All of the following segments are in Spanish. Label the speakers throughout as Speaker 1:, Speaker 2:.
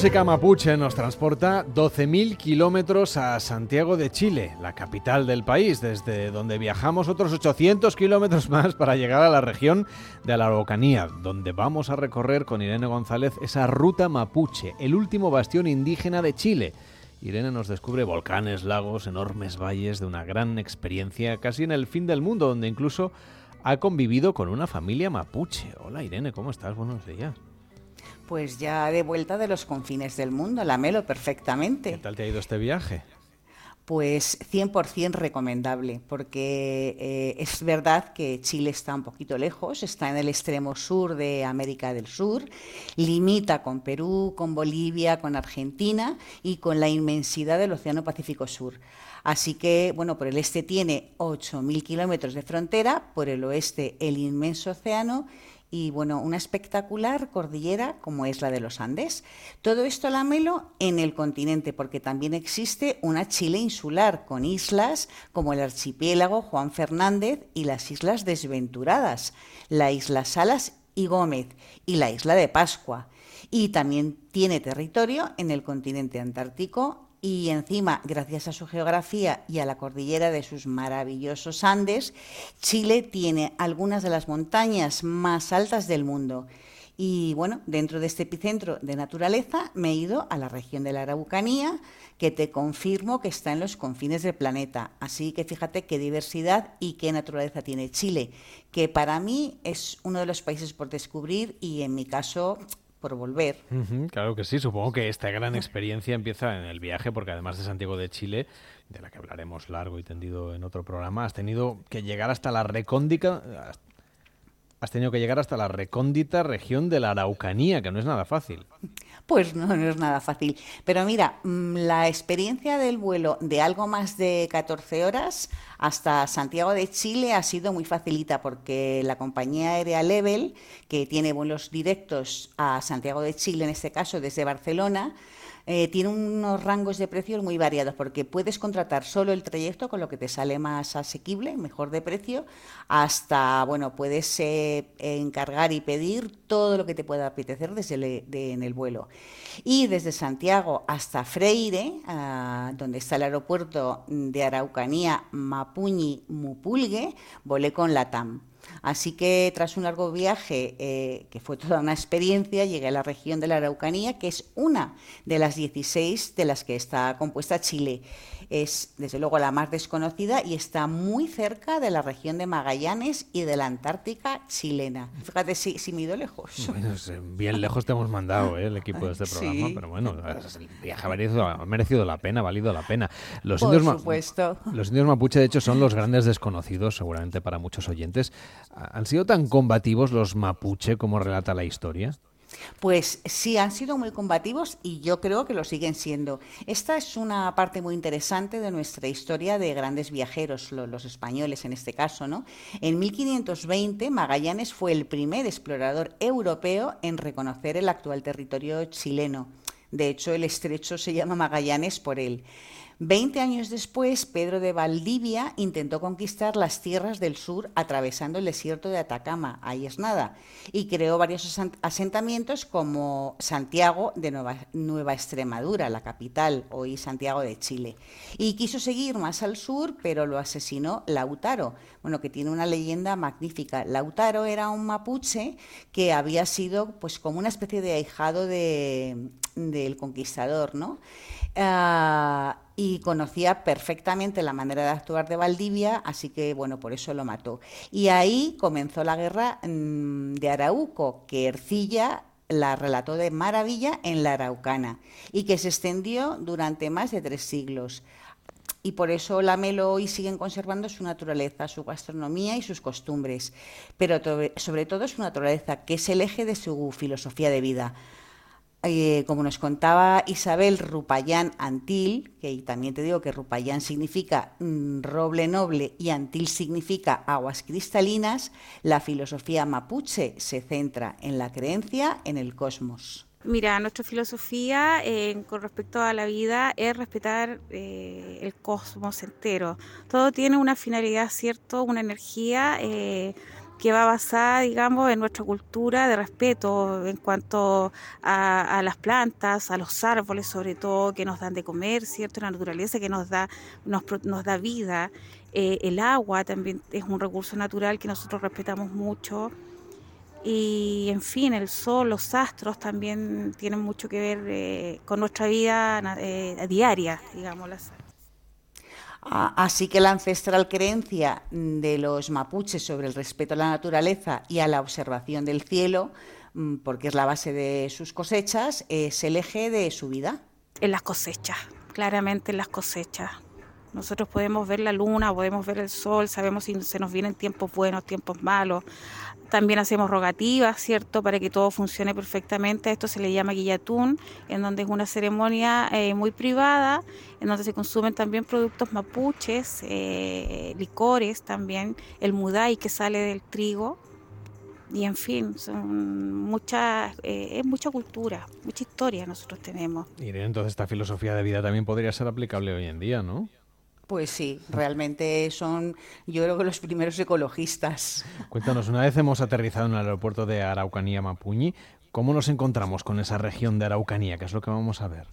Speaker 1: música mapuche nos transporta 12.000 kilómetros a Santiago de Chile, la capital del país, desde donde viajamos otros 800 kilómetros más para llegar a la región de la Araucanía, donde vamos a recorrer con Irene González esa ruta mapuche, el último bastión indígena de Chile. Irene nos descubre volcanes, lagos, enormes valles de una gran experiencia casi en el fin del mundo, donde incluso ha convivido con una familia mapuche. Hola Irene, ¿cómo estás? Buenos días.
Speaker 2: Pues ya de vuelta de los confines del mundo, la melo perfectamente.
Speaker 1: ¿Qué tal te ha ido este viaje?
Speaker 2: Pues 100% recomendable, porque eh, es verdad que Chile está un poquito lejos, está en el extremo sur de América del Sur, limita con Perú, con Bolivia, con Argentina y con la inmensidad del Océano Pacífico Sur. Así que, bueno, por el este tiene 8.000 kilómetros de frontera, por el oeste el inmenso océano y bueno, una espectacular cordillera como es la de los Andes. Todo esto lamelo en el continente, porque también existe una Chile insular con islas como el archipiélago Juan Fernández y las islas desventuradas, la isla Salas y Gómez y la isla de Pascua. Y también tiene territorio en el continente antártico y encima, gracias a su geografía y a la cordillera de sus maravillosos Andes, Chile tiene algunas de las montañas más altas del mundo. Y bueno, dentro de este epicentro de naturaleza me he ido a la región de la Araucanía, que te confirmo que está en los confines del planeta. Así que fíjate qué diversidad y qué naturaleza tiene Chile, que para mí es uno de los países por descubrir y en mi caso por volver.
Speaker 1: claro que sí, supongo que esta gran experiencia empieza en el viaje, porque además de Santiago de Chile, de la que hablaremos largo y tendido en otro programa, has tenido que llegar hasta la recóndita, has tenido que llegar hasta la recóndita región de la Araucanía, que no es nada fácil.
Speaker 2: Pues no, no es nada fácil. Pero mira, mm, la experiencia del vuelo de algo más de 14 horas hasta Santiago de Chile ha sido muy facilita porque la compañía aérea Level, que tiene vuelos directos a Santiago de Chile, en este caso desde Barcelona, eh, tiene unos rangos de precios muy variados porque puedes contratar solo el trayecto con lo que te sale más asequible, mejor de precio, hasta, bueno, puedes eh, encargar y pedir todo lo que te pueda apetecer desde en el vuelo. Y desde Santiago hasta Freire, ah, donde está el aeropuerto de Araucanía Mapuñi Mupulgue, volé con la TAM. Así que tras un largo viaje, eh, que fue toda una experiencia, llegué a la región de la Araucanía, que es una de las 16 de las que está compuesta Chile es desde luego la más desconocida y está muy cerca de la región de Magallanes y de la Antártica chilena. Fíjate si, si me ido lejos.
Speaker 1: Bueno, bien lejos te hemos mandado ¿eh? el equipo de este programa, pero bueno, el viaje ha merecido, la pena, ha valido la pena.
Speaker 2: Los Por indios supuesto.
Speaker 1: Los indios mapuche, de hecho, son los grandes desconocidos, seguramente para muchos oyentes. ¿Han sido tan combativos los mapuche como relata la historia?
Speaker 2: Pues sí, han sido muy combativos y yo creo que lo siguen siendo. Esta es una parte muy interesante de nuestra historia de grandes viajeros, los españoles en este caso. ¿no? En 1520, Magallanes fue el primer explorador europeo en reconocer el actual territorio chileno. De hecho, el estrecho se llama Magallanes por él. Veinte años después, Pedro de Valdivia intentó conquistar las tierras del sur atravesando el desierto de Atacama, ahí es nada, y creó varios asentamientos como Santiago de Nueva, Extremadura, la capital, hoy Santiago de Chile. Y quiso seguir más al sur, pero lo asesinó Lautaro, bueno, que tiene una leyenda magnífica. Lautaro era un mapuche que había sido pues como una especie de ahijado de, del conquistador, ¿no? Ah, y conocía perfectamente la manera de actuar de Valdivia, así que bueno, por eso lo mató. Y ahí comenzó la guerra mm, de Arauco, que Ercilla la relató de maravilla en la Araucana y que se extendió durante más de tres siglos. Y por eso la Melo hoy siguen conservando su naturaleza, su gastronomía y sus costumbres, pero sobre todo su naturaleza, que es el eje de su filosofía de vida. Eh, como nos contaba Isabel Rupayán Antil, que también te digo que Rupayán significa mm, roble noble y Antil significa aguas cristalinas, la filosofía mapuche se centra en la creencia en el cosmos.
Speaker 3: Mira, nuestra filosofía eh, con respecto a la vida es respetar eh, el cosmos entero. Todo tiene una finalidad, ¿cierto? Una energía que va basada, digamos, en nuestra cultura de respeto en cuanto a, las plantas, a los árboles sobre todo, que nos dan de comer, ¿cierto? La naturaleza que nos da, nos, nos da vida. Eh, el agua también es un recurso natural que nosotros respetamos mucho. Y en fin, el sol, los astros también tienen mucho que ver eh, con nuestra vida eh, diaria, digamos.
Speaker 2: Así que la ancestral creencia de los mapuches sobre el respeto a la naturaleza y a la observación del cielo, mm, porque es la base de sus cosechas, es el eje de su vida.
Speaker 3: En las cosechas, claramente en las cosechas. Nosotros podemos ver la luna, podemos ver el sol, sabemos si se nos vienen tiempos buenos, tiempos malos. También hacemos rogativas, ¿cierto?, para que todo funcione perfectamente. Esto se le llama guillatún, en donde es una ceremonia eh, muy privada, en donde se consumen también productos mapuches, eh, licores también, el mudai que sale del trigo. Y en fin, son muchas, eh, es mucha cultura, mucha historia nosotros tenemos.
Speaker 1: Y entonces esta filosofía de vida también podría ser aplicable hoy en día, ¿no?
Speaker 2: Pues sí, realmente son, yo creo que los primeros ecologistas.
Speaker 1: Cuéntanos, una vez hemos aterrizado en el aeropuerto de Araucanía Mapuñi, ¿cómo nos encontramos con esa región de Araucanía? ¿Qué es lo que vamos a ver?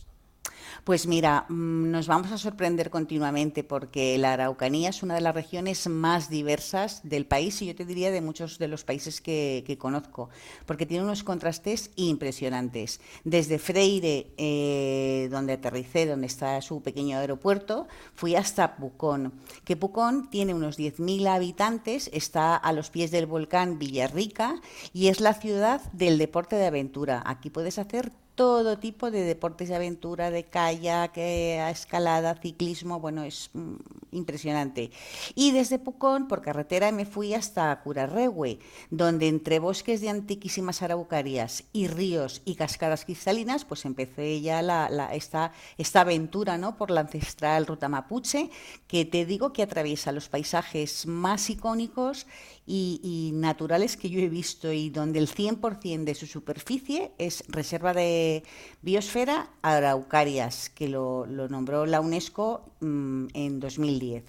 Speaker 2: Pues mira, mm, nos vamos a sorprender continuamente porque la Araucanía es una de las regiones más diversas del país y yo te diría de muchos de los países que, conozco, porque tiene unos contrastes impresionantes. Desde Freire, eh, donde aterricé, donde está su pequeño aeropuerto, fui hasta Pucón, que Pucón tiene unos 10.000 habitantes, está a los pies del volcán Villarrica y es la ciudad del deporte de aventura. Aquí puedes hacer todo tipo de deportes de aventura, de kayak, eh, escalada, ciclismo, bueno, es mm, impresionante. Y desde Pucón, por carretera, me fui hasta Curarrehue, donde entre bosques de antiquísimas araucarias y ríos y cascadas cristalinas, pues empecé ya la, esta, esta aventura ¿no? por la ancestral ruta mapuche, que te digo que atraviesa los paisajes más icónicos y, naturales que yo he visto y donde el 100% de su superficie es reserva de biosfera araucarias, que lo, nombró la UNESCO mm, en 2010.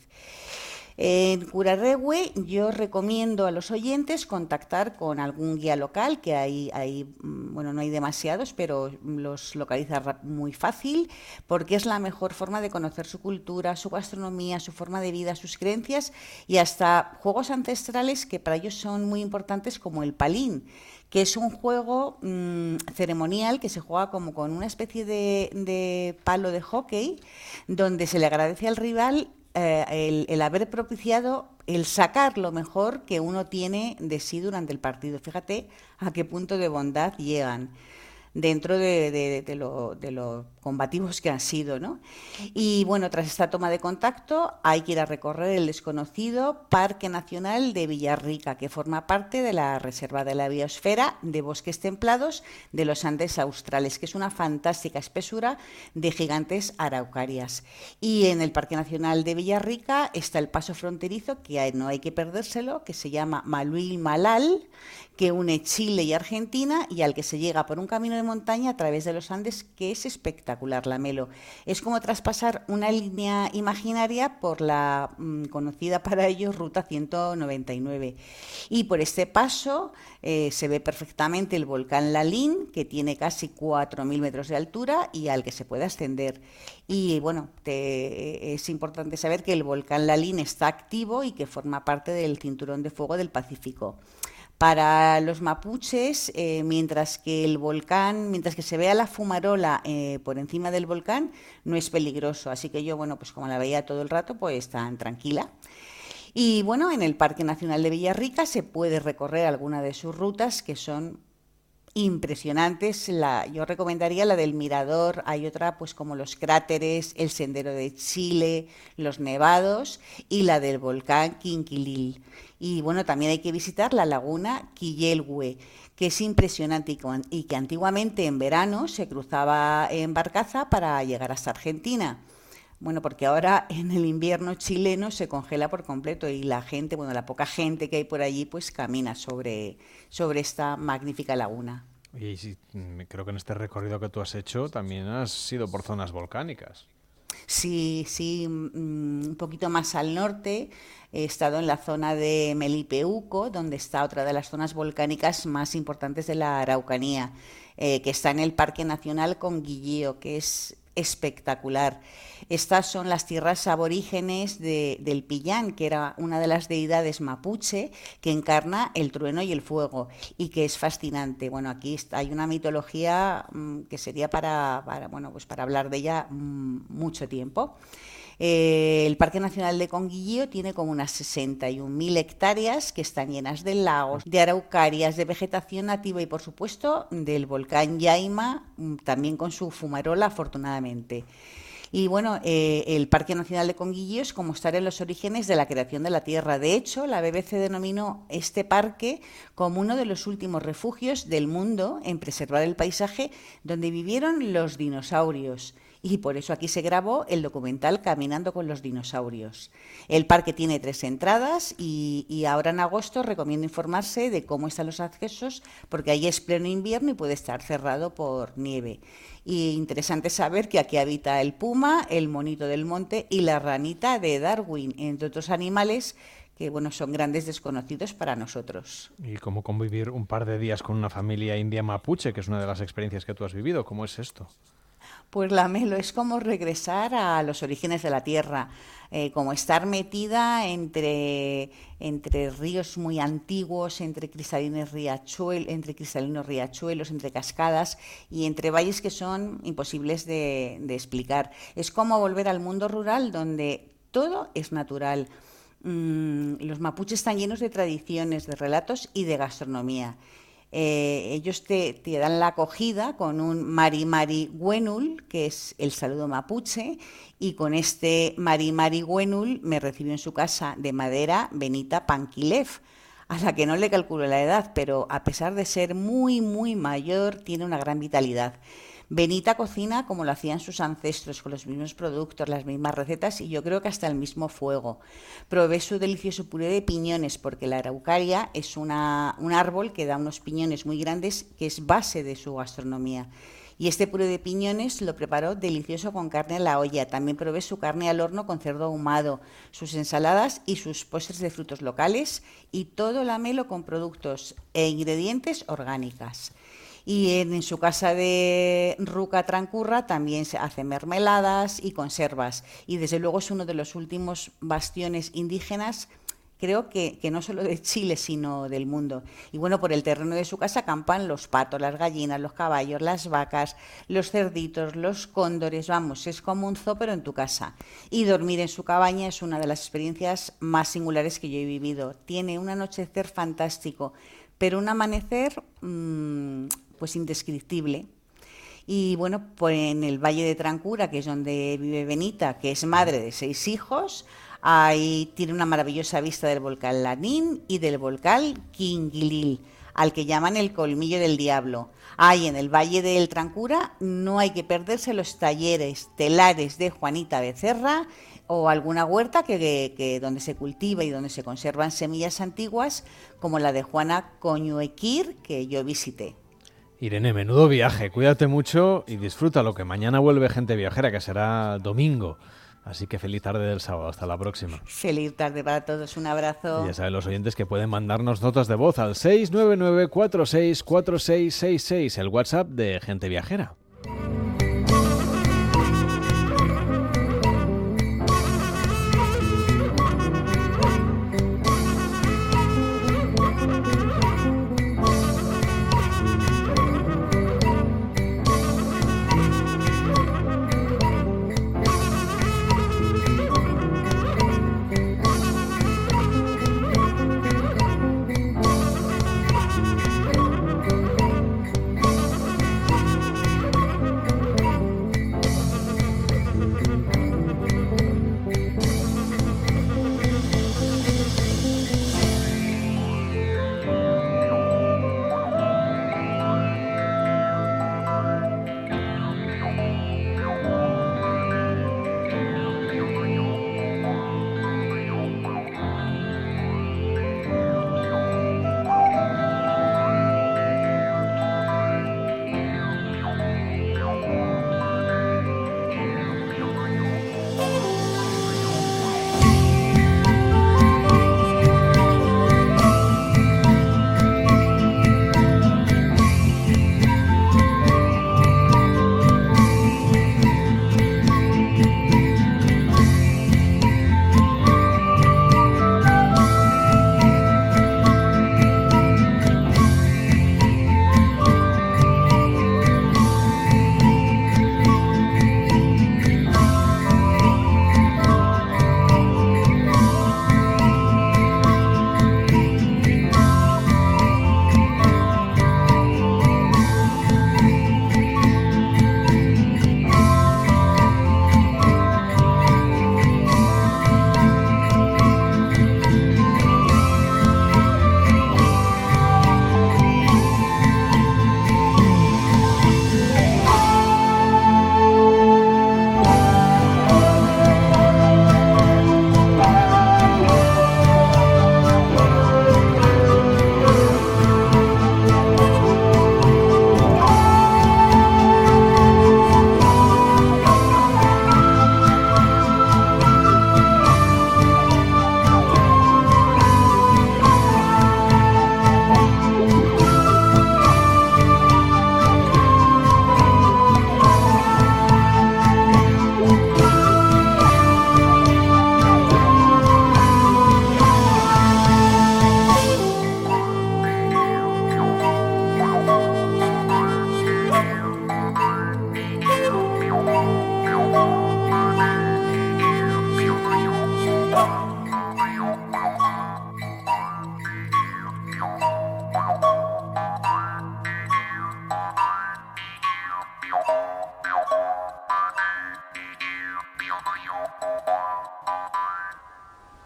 Speaker 2: En Curarrehue yo recomiendo a los oyentes contactar con algún guía local, que hay, hay, mm, bueno, no hay demasiados, pero los localiza muy fácil, porque es la mejor forma de conocer su cultura, su gastronomía, su forma de vida, sus creencias y hasta juegos ancestrales que para ellos son muy importantes como el palín que es un juego mm, ceremonial que se juega como con una especie de, de, palo de hockey, donde se le agradece al rival eh, el, haber propiciado el sacar lo mejor que uno tiene de sí durante el partido. Fíjate a qué punto de bondad llegan dentro de, lo, de, lo, combativos que han sido. ¿no? Y bueno, tras esta toma de contacto hay que ir a recorrer el desconocido Parque Nacional de Villarrica, que forma parte de la Reserva de la Biosfera de Bosques Templados de los Andes Australes, que es una fantástica espesura de gigantes araucarias. Y en el Parque Nacional de Villarrica está el paso fronterizo, que no hay que perdérselo, que se llama Maluil Malal, que une Chile y Argentina y al que se llega por un camino de montaña a través de los Andes, que es espectacular, la Melo. Es como traspasar una línea imaginaria por la mm, conocida para ellos Ruta 199. Y por este paso eh, se ve perfectamente el volcán Lalín, que tiene casi 4.000 metros de altura y al que se puede ascender. Y bueno, es importante saber que el volcán Lalín está activo y que forma parte del cinturón de fuego del Pacífico. Para los mapuches, eh, mientras que el volcán, mientras que se vea la fumarola eh, por encima del volcán, no es peligroso. Así que yo, bueno, pues como la veía todo el rato, pues tan tranquila. Y bueno, en el Parque Nacional de Villarrica se puede recorrer alguna de sus rutas que son impresionantes. La, yo recomendaría la del Mirador, hay otra pues como los cráteres, el Sendero de Chile, los nevados y la del volcán Quinquilil. Y bueno, también hay que visitar la laguna Quillelhue, que es impresionante y que antiguamente en verano se cruzaba en barcaza para llegar hasta Argentina. Bueno, porque ahora en el invierno chileno se congela por completo y la gente, bueno, la poca gente que hay por allí, pues camina sobre, sobre esta magnífica laguna.
Speaker 1: Y creo que en este recorrido que tú has hecho también has sido por zonas volcánicas.
Speaker 2: Sí, sí, mm, un poquito más al norte he estado en la zona de Melipeuco, donde está otra de las zonas volcánicas más importantes de la Araucanía, eh, que está en el Parque Nacional Conguilleo, que es espectacular. Estas son las tierras aborígenes del Pillán, que era una de las deidades mapuche que encarna el trueno y el fuego y que es fascinante. Bueno, aquí hay una mitología mm, que sería para, bueno, pues para hablar de ella mm, mucho tiempo. Eh, el Parque Nacional de Conguillío tiene como unas 61.000 hectáreas que están llenas de lagos, de araucarias, de vegetación nativa y, por supuesto, del volcán Yaima, mm, también con su fumarola, afortunadamente. Y bueno, eh, el Parque Nacional de Conguillío es como estar en los orígenes de la creación de la Tierra. De hecho, la BBC denominó este parque como uno de los últimos refugios del mundo en preservar el paisaje donde vivieron los dinosaurios y por eso aquí se grabó el documental Caminando con los dinosaurios. El parque tiene tres entradas y, ahora en agosto recomiendo informarse de cómo están los accesos porque ahí es pleno invierno y puede estar cerrado por nieve. Y interesante saber que aquí habita el puma, el monito del monte y la ranita de Darwin, entre otros animales que bueno, son grandes desconocidos para nosotros.
Speaker 1: ¿Y cómo convivir un par de días con una familia india mapuche, que es una de las experiencias que tú has vivido? ¿Cómo es esto?
Speaker 2: Pues la Melo es como regresar a los orígenes de la tierra, eh, como estar metida entre, entre ríos muy antiguos, entre cristalinos, riachuelos, entre cristalinos riachuelos, entre cascadas y entre valles que son imposibles de, de explicar. Es como volver al mundo rural donde todo es natural. Mm, los mapuches están llenos de tradiciones, de relatos y de gastronomía. Eh, ellos te, dan la acogida con un Mari Mari Wenul, que es el saludo mapuche, y con este Mari Mari Wenul me recibió en su casa de madera Benita Panquilev, a la que no le calculo la edad, pero a pesar de ser muy, muy mayor, tiene una gran vitalidad. Benita cocina como lo hacían sus ancestros, con los mismos productos, las mismas recetas y yo creo que hasta el mismo fuego. Probé su delicioso puré de piñones, porque la araucaria es un árbol que da unos piñones muy grandes, que es base de su gastronomía. Y este puré de piñones lo preparó delicioso con carne a la olla. También probé su carne al horno con cerdo ahumado, sus ensaladas y sus postres de frutos locales y todo lamelo con productos e ingredientes orgánicas. Y en, su casa de Ruca Trancurra también se hacen mermeladas y conservas. Y desde luego es uno de los últimos bastiones indígenas creo que, que, no solo de Chile, sino del mundo. Y bueno, por el terreno de su casa acampan los patos, las gallinas, los caballos, las vacas, los cerditos, los cóndores, vamos, es como un zoo en tu casa. Y dormir en su cabaña es una de las experiencias más singulares que yo he vivido. Tiene un anochecer fantástico, pero un amanecer mmm, pues indescriptible. Y bueno, pues en el Valle de Trancura, que es donde vive Benita, que es madre de seis hijos, ahí tiene una maravillosa vista del volcán Lanín y del volcán Quinguilil, al que llaman el colmillo del diablo. Ahí en el Valle del Trancura no hay que perderse los talleres telares de Juanita Becerra o alguna huerta que, donde se cultiva y donde se conservan semillas antiguas, como la de Juana Coñuequir, que yo visité.
Speaker 1: Irene, menudo viaje, cuídate mucho y disfruta lo que mañana vuelve gente viajera, que será domingo. Así que feliz tarde del sábado, hasta la próxima.
Speaker 2: Feliz tarde para todos, un abrazo.
Speaker 1: Y ya saben los oyentes que pueden mandarnos notas de voz al 699-464666, el WhatsApp de Gente Viajera.